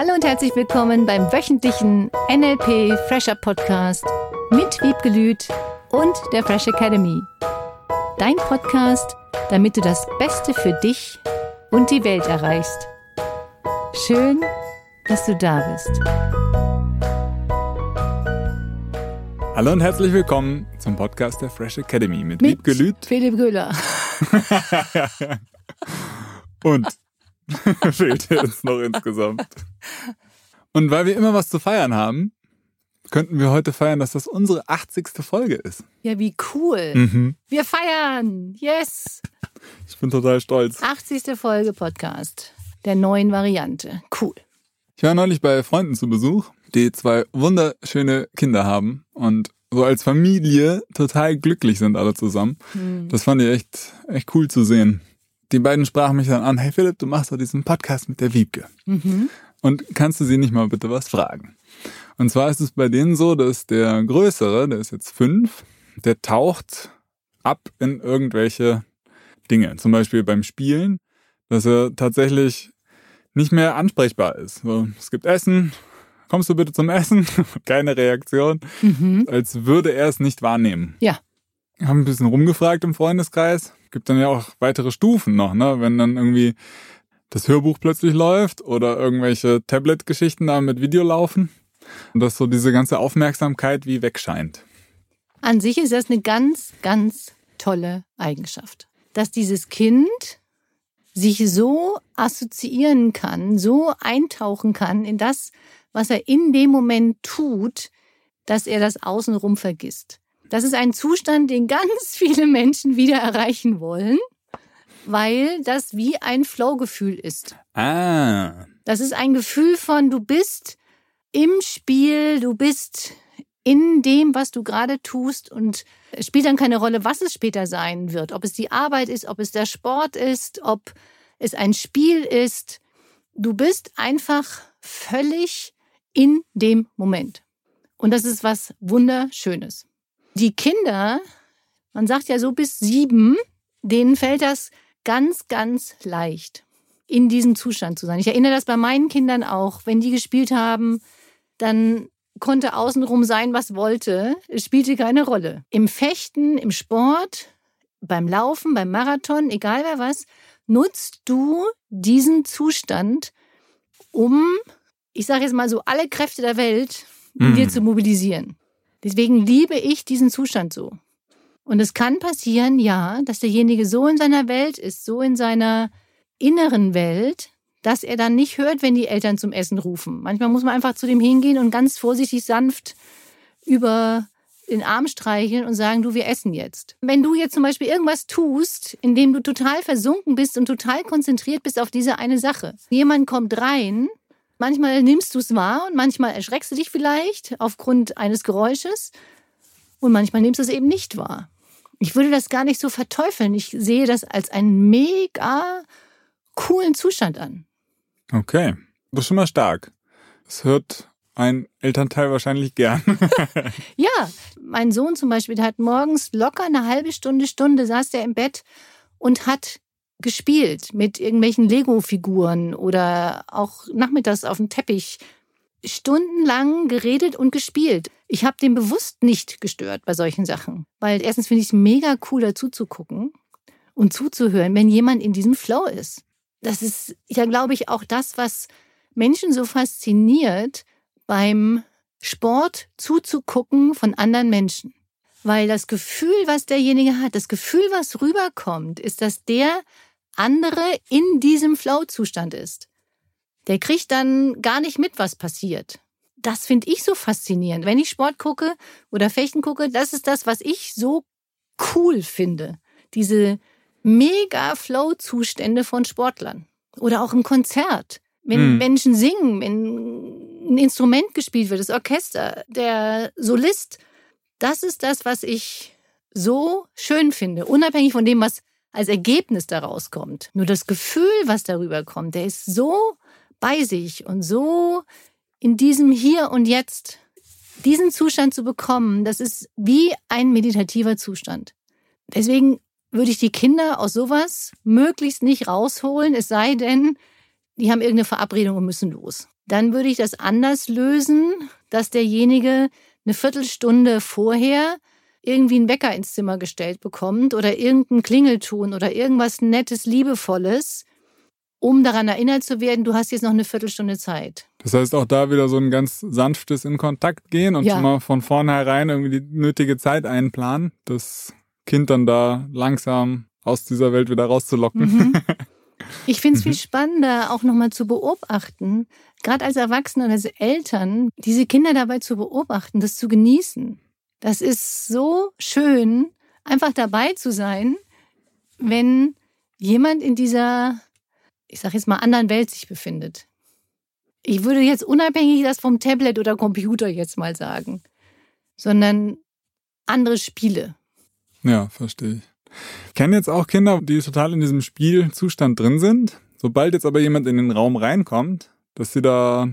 Hallo und herzlich willkommen beim wöchentlichen NLP Fresher Podcast mit Wiebgelüt und der Fresh Academy. Dein Podcast, damit du das Beste für dich und die Welt erreichst. Schön, dass du da bist. Hallo und herzlich willkommen zum Podcast der Fresh Academy mit, mit Wiebgelüt. Philipp Göhler. und fehlt jetzt noch insgesamt. Und weil wir immer was zu feiern haben, könnten wir heute feiern, dass das unsere 80. Folge ist. Ja, wie cool. Mhm. Wir feiern. Yes. Ich bin total stolz. 80. Folge Podcast der neuen Variante. Cool. Ich war neulich bei Freunden zu Besuch, die zwei wunderschöne Kinder haben und so als Familie total glücklich sind alle zusammen. Mhm. Das fand ich echt, echt cool zu sehen die beiden sprachen mich dann an, hey Philipp, du machst doch diesen Podcast mit der Wiebke. Mhm. Und kannst du sie nicht mal bitte was fragen? Und zwar ist es bei denen so, dass der Größere, der ist jetzt fünf, der taucht ab in irgendwelche Dinge. Zum Beispiel beim Spielen, dass er tatsächlich nicht mehr ansprechbar ist. So, es gibt Essen, kommst du bitte zum Essen? Keine Reaktion. Mhm. Als würde er es nicht wahrnehmen. Ja. Haben ein bisschen rumgefragt im Freundeskreis gibt dann ja auch weitere Stufen noch, ne? Wenn dann irgendwie das Hörbuch plötzlich läuft oder irgendwelche Tablet-Geschichten da mit Video laufen und dass so diese ganze Aufmerksamkeit wie wegscheint. An sich ist das eine ganz, ganz tolle Eigenschaft, dass dieses Kind sich so assoziieren kann, so eintauchen kann in das, was er in dem Moment tut, dass er das Außenrum vergisst. Das ist ein Zustand, den ganz viele Menschen wieder erreichen wollen, weil das wie ein Flow-Gefühl ist. Ah. Das ist ein Gefühl von, du bist im Spiel, du bist in dem, was du gerade tust und es spielt dann keine Rolle, was es später sein wird. Ob es die Arbeit ist, ob es der Sport ist, ob es ein Spiel ist. Du bist einfach völlig in dem Moment. Und das ist was Wunderschönes. Die Kinder, man sagt ja so bis sieben, denen fällt das ganz, ganz leicht, in diesem Zustand zu sein. Ich erinnere das bei meinen Kindern auch. Wenn die gespielt haben, dann konnte außenrum sein, was wollte. Es spielte keine Rolle. Im Fechten, im Sport, beim Laufen, beim Marathon, egal wer was, nutzt du diesen Zustand, um, ich sage jetzt mal so, alle Kräfte der Welt in mm. dir zu mobilisieren. Deswegen liebe ich diesen Zustand so. Und es kann passieren, ja, dass derjenige so in seiner Welt ist, so in seiner inneren Welt, dass er dann nicht hört, wenn die Eltern zum Essen rufen. Manchmal muss man einfach zu dem hingehen und ganz vorsichtig sanft über den Arm streicheln und sagen, du, wir essen jetzt. Wenn du jetzt zum Beispiel irgendwas tust, in dem du total versunken bist und total konzentriert bist auf diese eine Sache. Jemand kommt rein Manchmal nimmst du es wahr und manchmal erschreckst du dich vielleicht aufgrund eines Geräusches und manchmal nimmst du es eben nicht wahr. Ich würde das gar nicht so verteufeln. Ich sehe das als einen mega coolen Zustand an. Okay, das ist schon mal stark. Das hört ein Elternteil wahrscheinlich gern. ja, mein Sohn zum Beispiel, der hat morgens locker eine halbe Stunde, Stunde saß der im Bett und hat gespielt mit irgendwelchen Lego-Figuren oder auch nachmittags auf dem Teppich stundenlang geredet und gespielt. Ich habe den bewusst nicht gestört bei solchen Sachen, weil erstens finde ich es mega cool dazu zu gucken und zuzuhören, wenn jemand in diesem Flow ist. Das ist ja, glaube ich, auch das, was Menschen so fasziniert beim Sport zuzugucken von anderen Menschen. Weil das Gefühl, was derjenige hat, das Gefühl, was rüberkommt, ist, dass der andere in diesem Flow-Zustand ist. Der kriegt dann gar nicht mit, was passiert. Das finde ich so faszinierend. Wenn ich Sport gucke oder Fechten gucke, das ist das, was ich so cool finde. Diese mega Flow-Zustände von Sportlern. Oder auch im Konzert. Wenn hm. Menschen singen, wenn ein Instrument gespielt wird, das Orchester, der Solist. Das ist das, was ich so schön finde. Unabhängig von dem, was als Ergebnis daraus kommt. Nur das Gefühl, was darüber kommt, der ist so bei sich und so in diesem Hier und Jetzt. Diesen Zustand zu bekommen, das ist wie ein meditativer Zustand. Deswegen würde ich die Kinder aus sowas möglichst nicht rausholen, es sei denn, die haben irgendeine Verabredung und müssen los. dann würde ich das anders lösen, dass derjenige eine Viertelstunde vorher irgendwie einen Wecker ins Zimmer gestellt bekommt oder irgendein Klingelton oder irgendwas Nettes, Liebevolles, um daran erinnert zu werden, du hast jetzt noch eine Viertelstunde Zeit. Das heißt auch da wieder so ein ganz sanftes in Kontakt gehen und ja. schon mal von vornherein irgendwie die nötige Zeit einplanen, das Kind dann da langsam aus dieser Welt wieder rauszulocken. Mhm. Ich finde es viel mhm. spannender, auch nochmal zu beobachten, gerade als Erwachsene und als Eltern, diese Kinder dabei zu beobachten, das zu genießen. Das ist so schön, einfach dabei zu sein, wenn jemand in dieser, ich sage jetzt mal, anderen Welt sich befindet. Ich würde jetzt unabhängig das vom Tablet oder Computer jetzt mal sagen, sondern andere Spiele. Ja, verstehe ich. Ich kenne jetzt auch Kinder, die total in diesem Spielzustand drin sind. Sobald jetzt aber jemand in den Raum reinkommt, dass sie da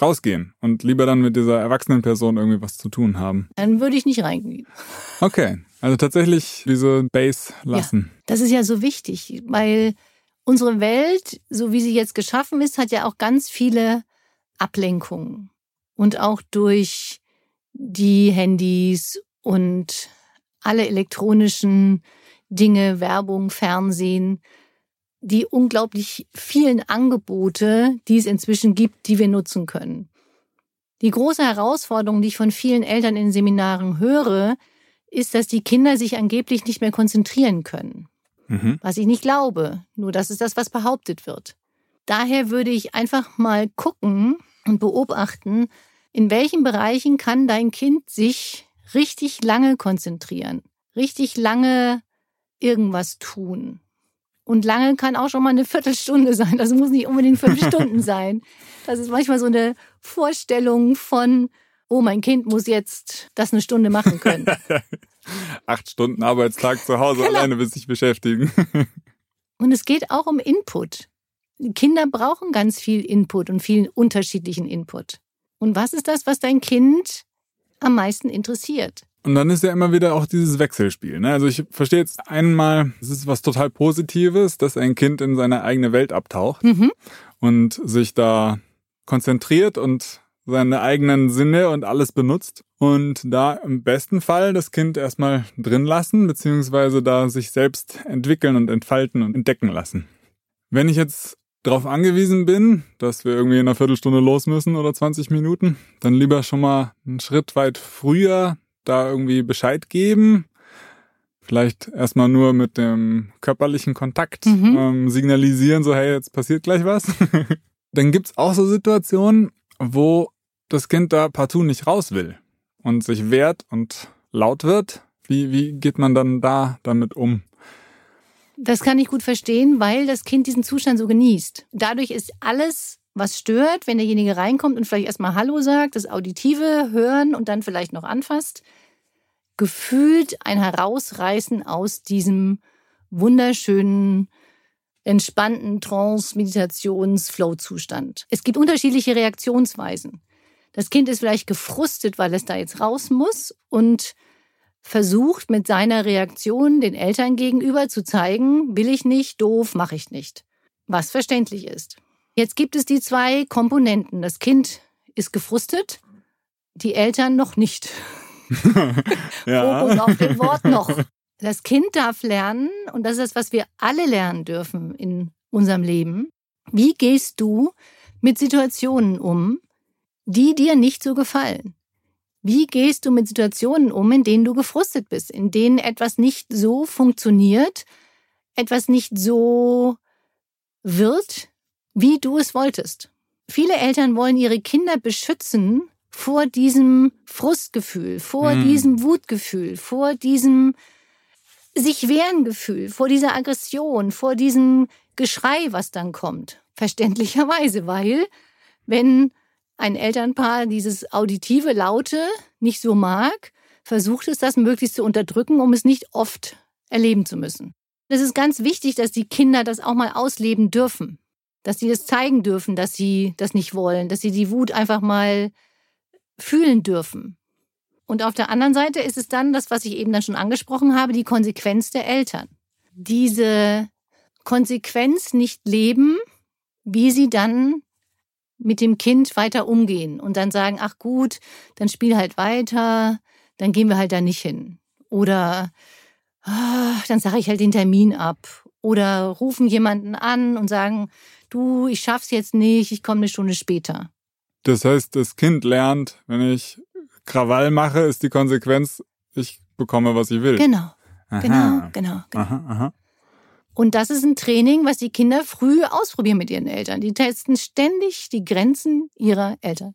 rausgehen und lieber dann mit dieser erwachsenen Person irgendwie was zu tun haben. Dann würde ich nicht reingehen. Okay, also tatsächlich diese Base lassen. Ja, das ist ja so wichtig, weil unsere Welt, so wie sie jetzt geschaffen ist, hat ja auch ganz viele Ablenkungen. Und auch durch die Handys und alle elektronischen Dinge, Werbung, Fernsehen, die unglaublich vielen Angebote, die es inzwischen gibt, die wir nutzen können. Die große Herausforderung, die ich von vielen Eltern in Seminaren höre, ist, dass die Kinder sich angeblich nicht mehr konzentrieren können. Mhm. Was ich nicht glaube. Nur das ist das, was behauptet wird. Daher würde ich einfach mal gucken und beobachten, in welchen Bereichen kann dein Kind sich richtig lange konzentrieren, richtig lange irgendwas tun. Und lange kann auch schon mal eine Viertelstunde sein. Das muss nicht unbedingt fünf Stunden sein. Das ist manchmal so eine Vorstellung von, oh, mein Kind muss jetzt das eine Stunde machen können. Acht Stunden Arbeitstag zu Hause genau. alleine wird sich beschäftigen. und es geht auch um Input. Kinder brauchen ganz viel Input und viel unterschiedlichen Input. Und was ist das, was dein Kind am meisten interessiert? Und dann ist ja immer wieder auch dieses Wechselspiel. Ne? Also ich verstehe jetzt einmal, es ist was total Positives, dass ein Kind in seine eigene Welt abtaucht mhm. und sich da konzentriert und seine eigenen Sinne und alles benutzt. Und da im besten Fall das Kind erstmal drin lassen, beziehungsweise da sich selbst entwickeln und entfalten und entdecken lassen. Wenn ich jetzt darauf angewiesen bin, dass wir irgendwie in einer Viertelstunde los müssen oder 20 Minuten, dann lieber schon mal einen Schritt weit früher da irgendwie Bescheid geben. Vielleicht erstmal nur mit dem körperlichen Kontakt mhm. ähm, signalisieren, so hey, jetzt passiert gleich was. Dann gibt's auch so Situationen, wo das Kind da partout nicht raus will und sich wehrt und laut wird. Wie, wie geht man dann da damit um? Das kann ich gut verstehen, weil das Kind diesen Zustand so genießt. Dadurch ist alles was stört, wenn derjenige reinkommt und vielleicht erstmal Hallo sagt, das Auditive hören und dann vielleicht noch anfasst, gefühlt ein Herausreißen aus diesem wunderschönen, entspannten Trance-Meditations-Flow-Zustand. Es gibt unterschiedliche Reaktionsweisen. Das Kind ist vielleicht gefrustet, weil es da jetzt raus muss und versucht mit seiner Reaktion den Eltern gegenüber zu zeigen, will ich nicht, doof, mache ich nicht. Was verständlich ist. Jetzt gibt es die zwei Komponenten. Das Kind ist gefrustet, die Eltern noch nicht. ja. Fokus auf dem Wort noch. Das Kind darf lernen, und das ist das, was wir alle lernen dürfen in unserem Leben. Wie gehst du mit Situationen um, die dir nicht so gefallen? Wie gehst du mit Situationen um, in denen du gefrustet bist, in denen etwas nicht so funktioniert, etwas nicht so wird, wie du es wolltest. Viele Eltern wollen ihre Kinder beschützen vor diesem Frustgefühl, vor hm. diesem Wutgefühl, vor diesem sich wehren Gefühl, vor dieser Aggression, vor diesem Geschrei, was dann kommt. Verständlicherweise, weil wenn ein Elternpaar dieses auditive Laute nicht so mag, versucht es das möglichst zu unterdrücken, um es nicht oft erleben zu müssen. Es ist ganz wichtig, dass die Kinder das auch mal ausleben dürfen dass sie das zeigen dürfen, dass sie das nicht wollen, dass sie die Wut einfach mal fühlen dürfen. Und auf der anderen Seite ist es dann das, was ich eben dann schon angesprochen habe, die Konsequenz der Eltern. Diese Konsequenz nicht leben, wie sie dann mit dem Kind weiter umgehen und dann sagen, ach gut, dann spiel halt weiter, dann gehen wir halt da nicht hin. Oder ah, dann sage ich halt den Termin ab. Oder rufen jemanden an und sagen, du, ich schaff's jetzt nicht, ich komme eine Stunde später. Das heißt, das Kind lernt, wenn ich Krawall mache, ist die Konsequenz, ich bekomme, was ich will. Genau. Aha. Genau, genau, genau. Aha, aha. Und das ist ein Training, was die Kinder früh ausprobieren mit ihren Eltern. Die testen ständig die Grenzen ihrer Eltern.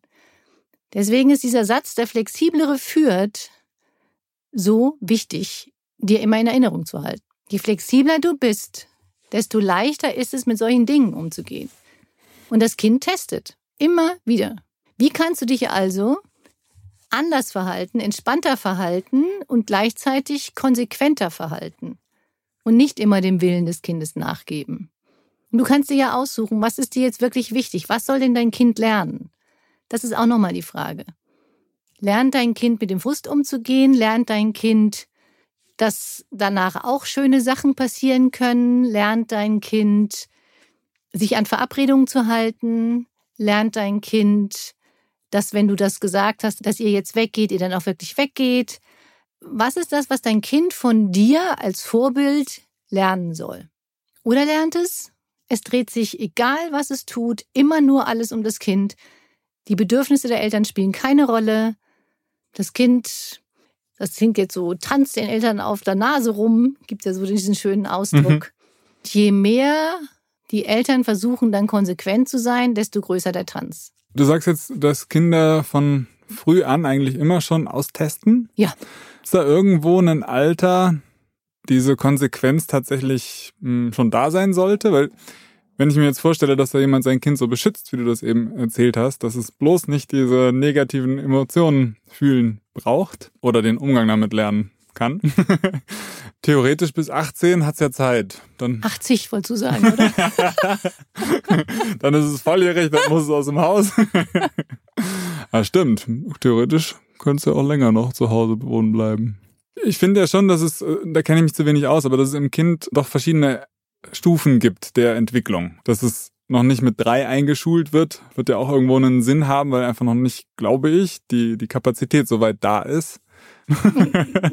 Deswegen ist dieser Satz, der flexiblere führt, so wichtig, dir immer in Erinnerung zu halten. Je flexibler du bist, desto leichter ist es, mit solchen Dingen umzugehen. Und das Kind testet immer wieder. Wie kannst du dich also anders verhalten, entspannter verhalten und gleichzeitig konsequenter verhalten? und nicht immer dem Willen des Kindes nachgeben. Und du kannst dir ja aussuchen, was ist dir jetzt wirklich wichtig? Was soll denn dein Kind lernen? Das ist auch nochmal die Frage. Lernt dein Kind mit dem Frust umzugehen? Lernt dein Kind, dass danach auch schöne Sachen passieren können? Lernt dein Kind, sich an Verabredungen zu halten? Lernt dein Kind, dass wenn du das gesagt hast, dass ihr jetzt weggeht, ihr dann auch wirklich weggeht? Was ist das, was dein Kind von dir als Vorbild lernen soll? Oder lernt es, es dreht sich, egal was es tut, immer nur alles um das Kind. Die Bedürfnisse der Eltern spielen keine Rolle. Das Kind, das Kind jetzt so, tanzt den Eltern auf der Nase rum, gibt ja so diesen schönen Ausdruck. Mhm. Je mehr die Eltern versuchen, dann konsequent zu sein, desto größer der Tanz. Du sagst jetzt, dass Kinder von früh an eigentlich immer schon austesten? Ja. Ist da irgendwo ein Alter, diese Konsequenz tatsächlich hm, schon da sein sollte? Weil wenn ich mir jetzt vorstelle, dass da jemand sein Kind so beschützt, wie du das eben erzählt hast, dass es bloß nicht diese negativen Emotionen fühlen braucht oder den Umgang damit lernen kann. Theoretisch bis 18 hat's ja Zeit. Dann 80 wolltest du sagen, oder? dann ist es volljährig, dann muss es aus dem Haus. ja, stimmt. Theoretisch könntest du ja auch länger noch zu Hause wohnen bleiben. Ich finde ja schon, dass es, äh, da kenne ich mich zu wenig aus, aber dass es im Kind doch verschiedene Stufen gibt der Entwicklung. Dass es noch nicht mit drei eingeschult wird, wird ja auch irgendwo einen Sinn haben, weil einfach noch nicht, glaube ich, die, die Kapazität soweit da ist.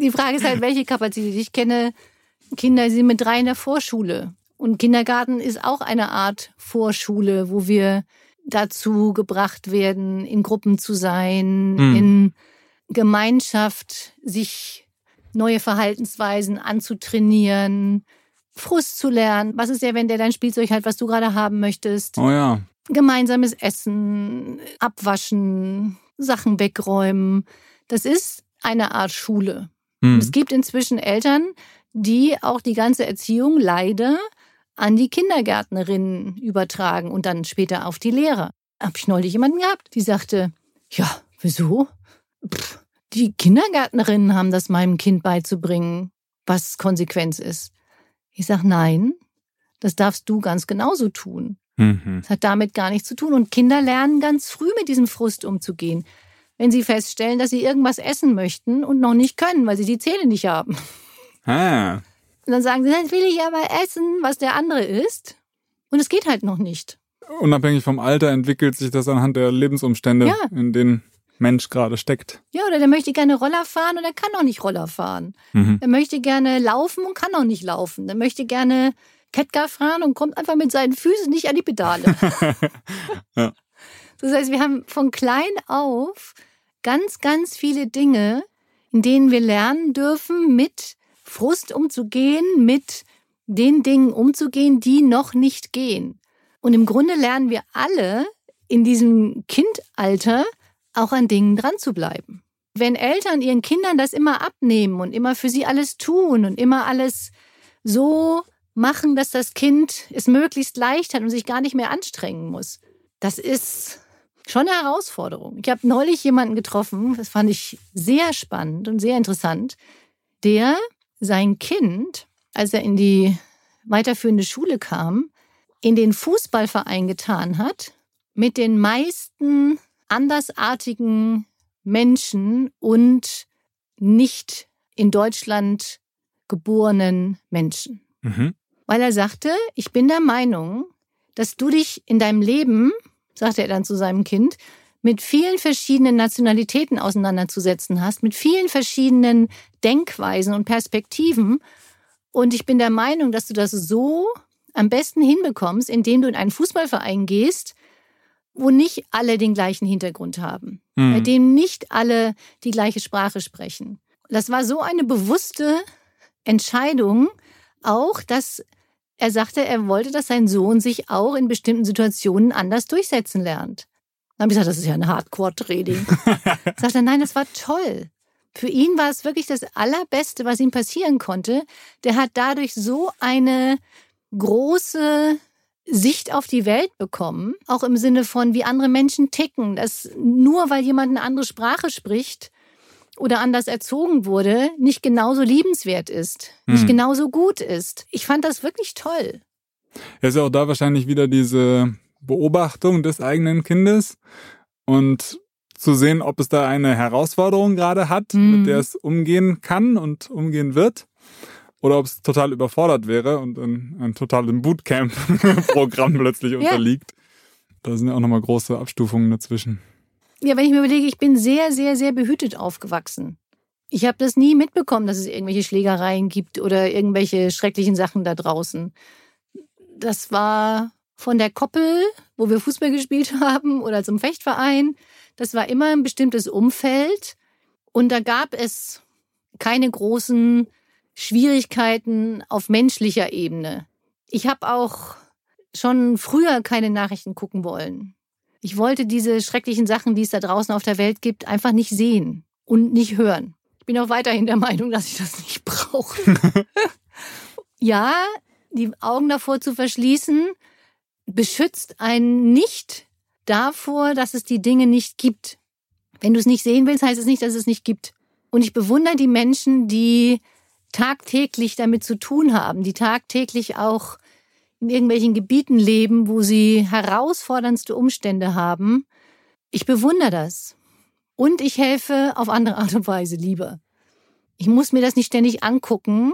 Die Frage ist halt, welche Kapazität. Ich kenne Kinder, die sind mit drei in der Vorschule. Und Kindergarten ist auch eine Art Vorschule, wo wir dazu gebracht werden, in Gruppen zu sein, mhm. in Gemeinschaft sich neue Verhaltensweisen anzutrainieren, Frust zu lernen. Was ist ja, wenn der dein Spielzeug hat, was du gerade haben möchtest? Oh ja. Gemeinsames Essen, abwaschen, Sachen wegräumen. Das ist eine Art Schule. Mhm. es gibt inzwischen Eltern, die auch die ganze Erziehung leider an die Kindergärtnerinnen übertragen und dann später auf die Lehrer. Hab ich neulich jemanden gehabt, die sagte, ja, wieso? Pff, die Kindergärtnerinnen haben das meinem Kind beizubringen, was Konsequenz ist. Ich sag, nein, das darfst du ganz genauso tun. Mhm. Das hat damit gar nichts zu tun. Und Kinder lernen ganz früh mit diesem Frust umzugehen. Wenn sie feststellen, dass sie irgendwas essen möchten und noch nicht können, weil sie die Zähne nicht haben. Ah. Und dann sagen sie, dann will ich aber essen, was der andere isst. Und es geht halt noch nicht. Unabhängig vom Alter entwickelt sich das anhand der Lebensumstände, ja. in denen Mensch gerade steckt. Ja, oder der möchte gerne Roller fahren und er kann auch nicht Roller fahren. Mhm. Er möchte gerne laufen und kann auch nicht laufen. Er möchte gerne Kettgar fahren und kommt einfach mit seinen Füßen nicht an die Pedale. ja. Das heißt, wir haben von klein auf ganz, ganz viele Dinge, in denen wir lernen dürfen, mit Frust umzugehen, mit den Dingen umzugehen, die noch nicht gehen. Und im Grunde lernen wir alle in diesem Kindalter auch an Dingen dran zu bleiben. Wenn Eltern ihren Kindern das immer abnehmen und immer für sie alles tun und immer alles so machen, dass das Kind es möglichst leicht hat und sich gar nicht mehr anstrengen muss, das ist schon eine Herausforderung. Ich habe neulich jemanden getroffen, das fand ich sehr spannend und sehr interessant, der sein Kind, als er in die weiterführende Schule kam, in den Fußballverein getan hat mit den meisten andersartigen Menschen und nicht in Deutschland geborenen Menschen. Mhm. Weil er sagte, ich bin der Meinung, dass du dich in deinem Leben sagte er dann zu seinem Kind, mit vielen verschiedenen Nationalitäten auseinanderzusetzen hast, mit vielen verschiedenen Denkweisen und Perspektiven. Und ich bin der Meinung, dass du das so am besten hinbekommst, indem du in einen Fußballverein gehst, wo nicht alle den gleichen Hintergrund haben, mhm. bei dem nicht alle die gleiche Sprache sprechen. Das war so eine bewusste Entscheidung, auch, dass er sagte, er wollte, dass sein Sohn sich auch in bestimmten Situationen anders durchsetzen lernt. Dann habe ich gesagt, das ist ja ein Hardcore-Training. Sagt er, nein, das war toll. Für ihn war es wirklich das Allerbeste, was ihm passieren konnte. Der hat dadurch so eine große Sicht auf die Welt bekommen, auch im Sinne von, wie andere Menschen ticken, dass nur weil jemand eine andere Sprache spricht oder anders erzogen wurde, nicht genauso liebenswert ist, nicht hm. genauso gut ist. Ich fand das wirklich toll. Ja, ist ja auch da wahrscheinlich wieder diese Beobachtung des eigenen Kindes und zu sehen, ob es da eine Herausforderung gerade hat, hm. mit der es umgehen kann und umgehen wird oder ob es total überfordert wäre und ein, ein totales Bootcamp-Programm plötzlich ja. unterliegt. Da sind ja auch nochmal große Abstufungen dazwischen. Ja, wenn ich mir überlege, ich bin sehr, sehr, sehr behütet aufgewachsen. Ich habe das nie mitbekommen, dass es irgendwelche Schlägereien gibt oder irgendwelche schrecklichen Sachen da draußen. Das war von der Koppel, wo wir Fußball gespielt haben, oder zum Fechtverein. Das war immer ein bestimmtes Umfeld. Und da gab es keine großen Schwierigkeiten auf menschlicher Ebene. Ich habe auch schon früher keine Nachrichten gucken wollen. Ich wollte diese schrecklichen Sachen, die es da draußen auf der Welt gibt, einfach nicht sehen und nicht hören. Ich bin auch weiterhin der Meinung, dass ich das nicht brauche. ja, die Augen davor zu verschließen, beschützt einen nicht davor, dass es die Dinge nicht gibt. Wenn du es nicht sehen willst, heißt es nicht, dass es nicht gibt. Und ich bewundere die Menschen, die tagtäglich damit zu tun haben, die tagtäglich auch in irgendwelchen Gebieten leben, wo sie herausforderndste Umstände haben. Ich bewundere das. Und ich helfe auf andere Art und Weise lieber. Ich muss mir das nicht ständig angucken,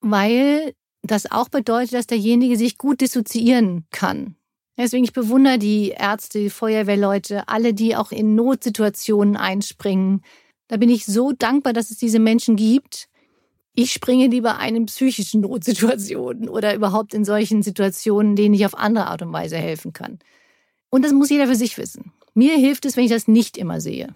weil das auch bedeutet, dass derjenige sich gut dissoziieren kann. Deswegen, ich bewundere die Ärzte, die Feuerwehrleute, alle, die auch in Notsituationen einspringen. Da bin ich so dankbar, dass es diese Menschen gibt, ich springe lieber ein in psychischen Notsituationen oder überhaupt in solchen Situationen, denen ich auf andere Art und Weise helfen kann. Und das muss jeder für sich wissen. Mir hilft es, wenn ich das nicht immer sehe.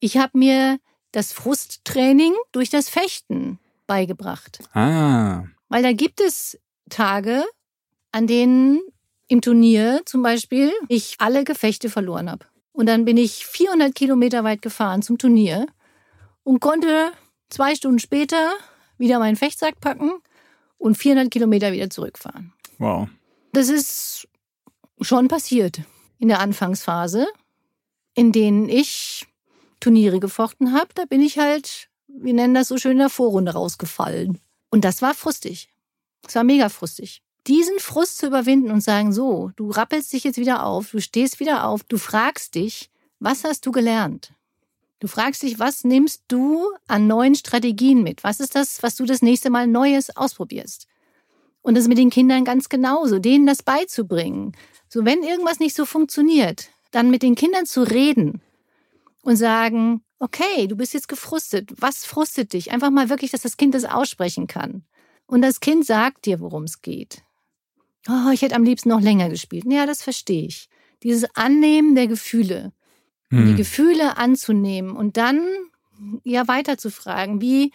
Ich habe mir das Frusttraining durch das Fechten beigebracht. Ah. Weil da gibt es Tage, an denen im Turnier zum Beispiel ich alle Gefechte verloren habe. Und dann bin ich 400 Kilometer weit gefahren zum Turnier und konnte zwei Stunden später wieder meinen Fechtsack packen und 400 Kilometer wieder zurückfahren. Wow. Das ist schon passiert in der Anfangsphase, in denen ich Turniere gefochten habe. Da bin ich halt, wir nennen das so schön, in der Vorrunde rausgefallen. Und das war frustig. Das war mega frustig. Diesen Frust zu überwinden und sagen, so, du rappelst dich jetzt wieder auf, du stehst wieder auf, du fragst dich, was hast du gelernt? Du fragst dich, was nimmst du an neuen Strategien mit? Was ist das, was du das nächste Mal Neues ausprobierst? Und das mit den Kindern ganz genauso, denen das beizubringen. So, wenn irgendwas nicht so funktioniert, dann mit den Kindern zu reden und sagen, okay, du bist jetzt gefrustet. Was frustet dich? Einfach mal wirklich, dass das Kind das aussprechen kann. Und das Kind sagt dir, worum es geht. Oh, ich hätte am liebsten noch länger gespielt. Ja, das verstehe ich. Dieses Annehmen der Gefühle hm. die Gefühle anzunehmen und dann ja weiter zu fragen, wie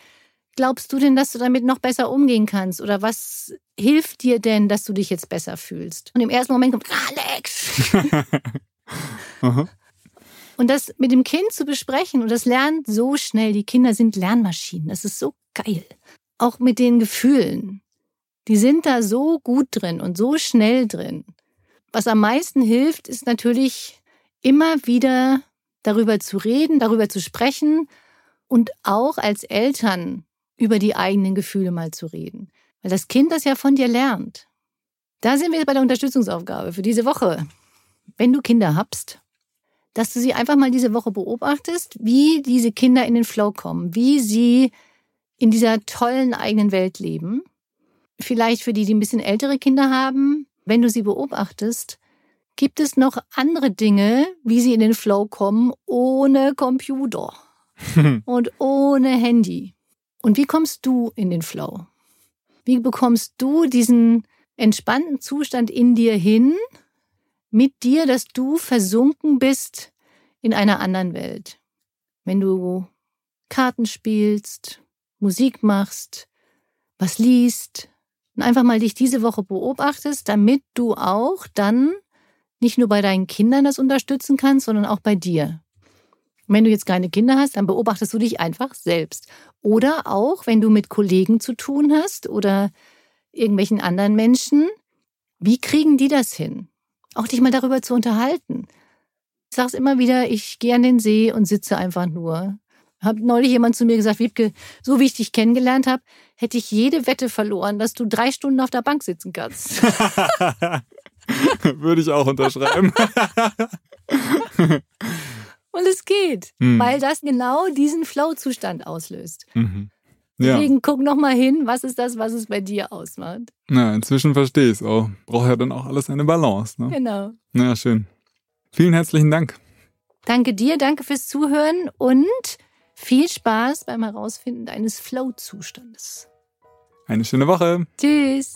glaubst du denn, dass du damit noch besser umgehen kannst? Oder was hilft dir denn, dass du dich jetzt besser fühlst? Und im ersten Moment kommt, Alex! und das mit dem Kind zu besprechen und das lernt so schnell. Die Kinder sind Lernmaschinen. Das ist so geil. Auch mit den Gefühlen. Die sind da so gut drin und so schnell drin. Was am meisten hilft, ist natürlich immer wieder darüber zu reden, darüber zu sprechen und auch als Eltern über die eigenen Gefühle mal zu reden. Weil das Kind das ja von dir lernt. Da sind wir bei der Unterstützungsaufgabe für diese Woche. Wenn du Kinder hast, dass du sie einfach mal diese Woche beobachtest, wie diese Kinder in den Flow kommen, wie sie in dieser tollen eigenen Welt leben. Vielleicht für die, die ein bisschen ältere Kinder haben, wenn du sie beobachtest, Gibt es noch andere Dinge, wie sie in den Flow kommen, ohne Computer und ohne Handy? Und wie kommst du in den Flow? Wie bekommst du diesen entspannten Zustand in dir hin, mit dir, dass du versunken bist in einer anderen Welt? Wenn du Karten spielst, Musik machst, was liest und einfach mal dich diese Woche beobachtest, damit du auch dann nicht nur bei deinen Kindern das unterstützen kannst, sondern auch bei dir. wenn du jetzt keine Kinder hast, dann beobachtest du dich einfach selbst. Oder auch, wenn du mit Kollegen zu tun hast oder irgendwelchen anderen Menschen, wie kriegen die das hin? Auch dich mal darüber zu unterhalten. Ich sag's immer wieder, ich gehe an den See und sitze einfach nur. Hab neulich jemand zu mir gesagt, Wiebke, so wie ich dich kennengelernt habe, hätte ich jede Wette verloren, dass du drei Stunden auf der Bank sitzen kannst. Würde ich auch unterschreiben. Und es geht, mhm. weil das genau diesen Flow-Zustand auslöst. Mhm. Ja. Deswegen guck noch mal hin, was ist das, was es bei dir ausmacht. Na, inzwischen verstehe ich es auch. Braucht ja dann auch alles eine Balance. Ne? Genau. Na, schön. Vielen herzlichen Dank. Danke dir, danke fürs Zuhören und viel Spaß beim Herausfinden deines Flow-Zustandes. Eine schöne Woche. Tschüss.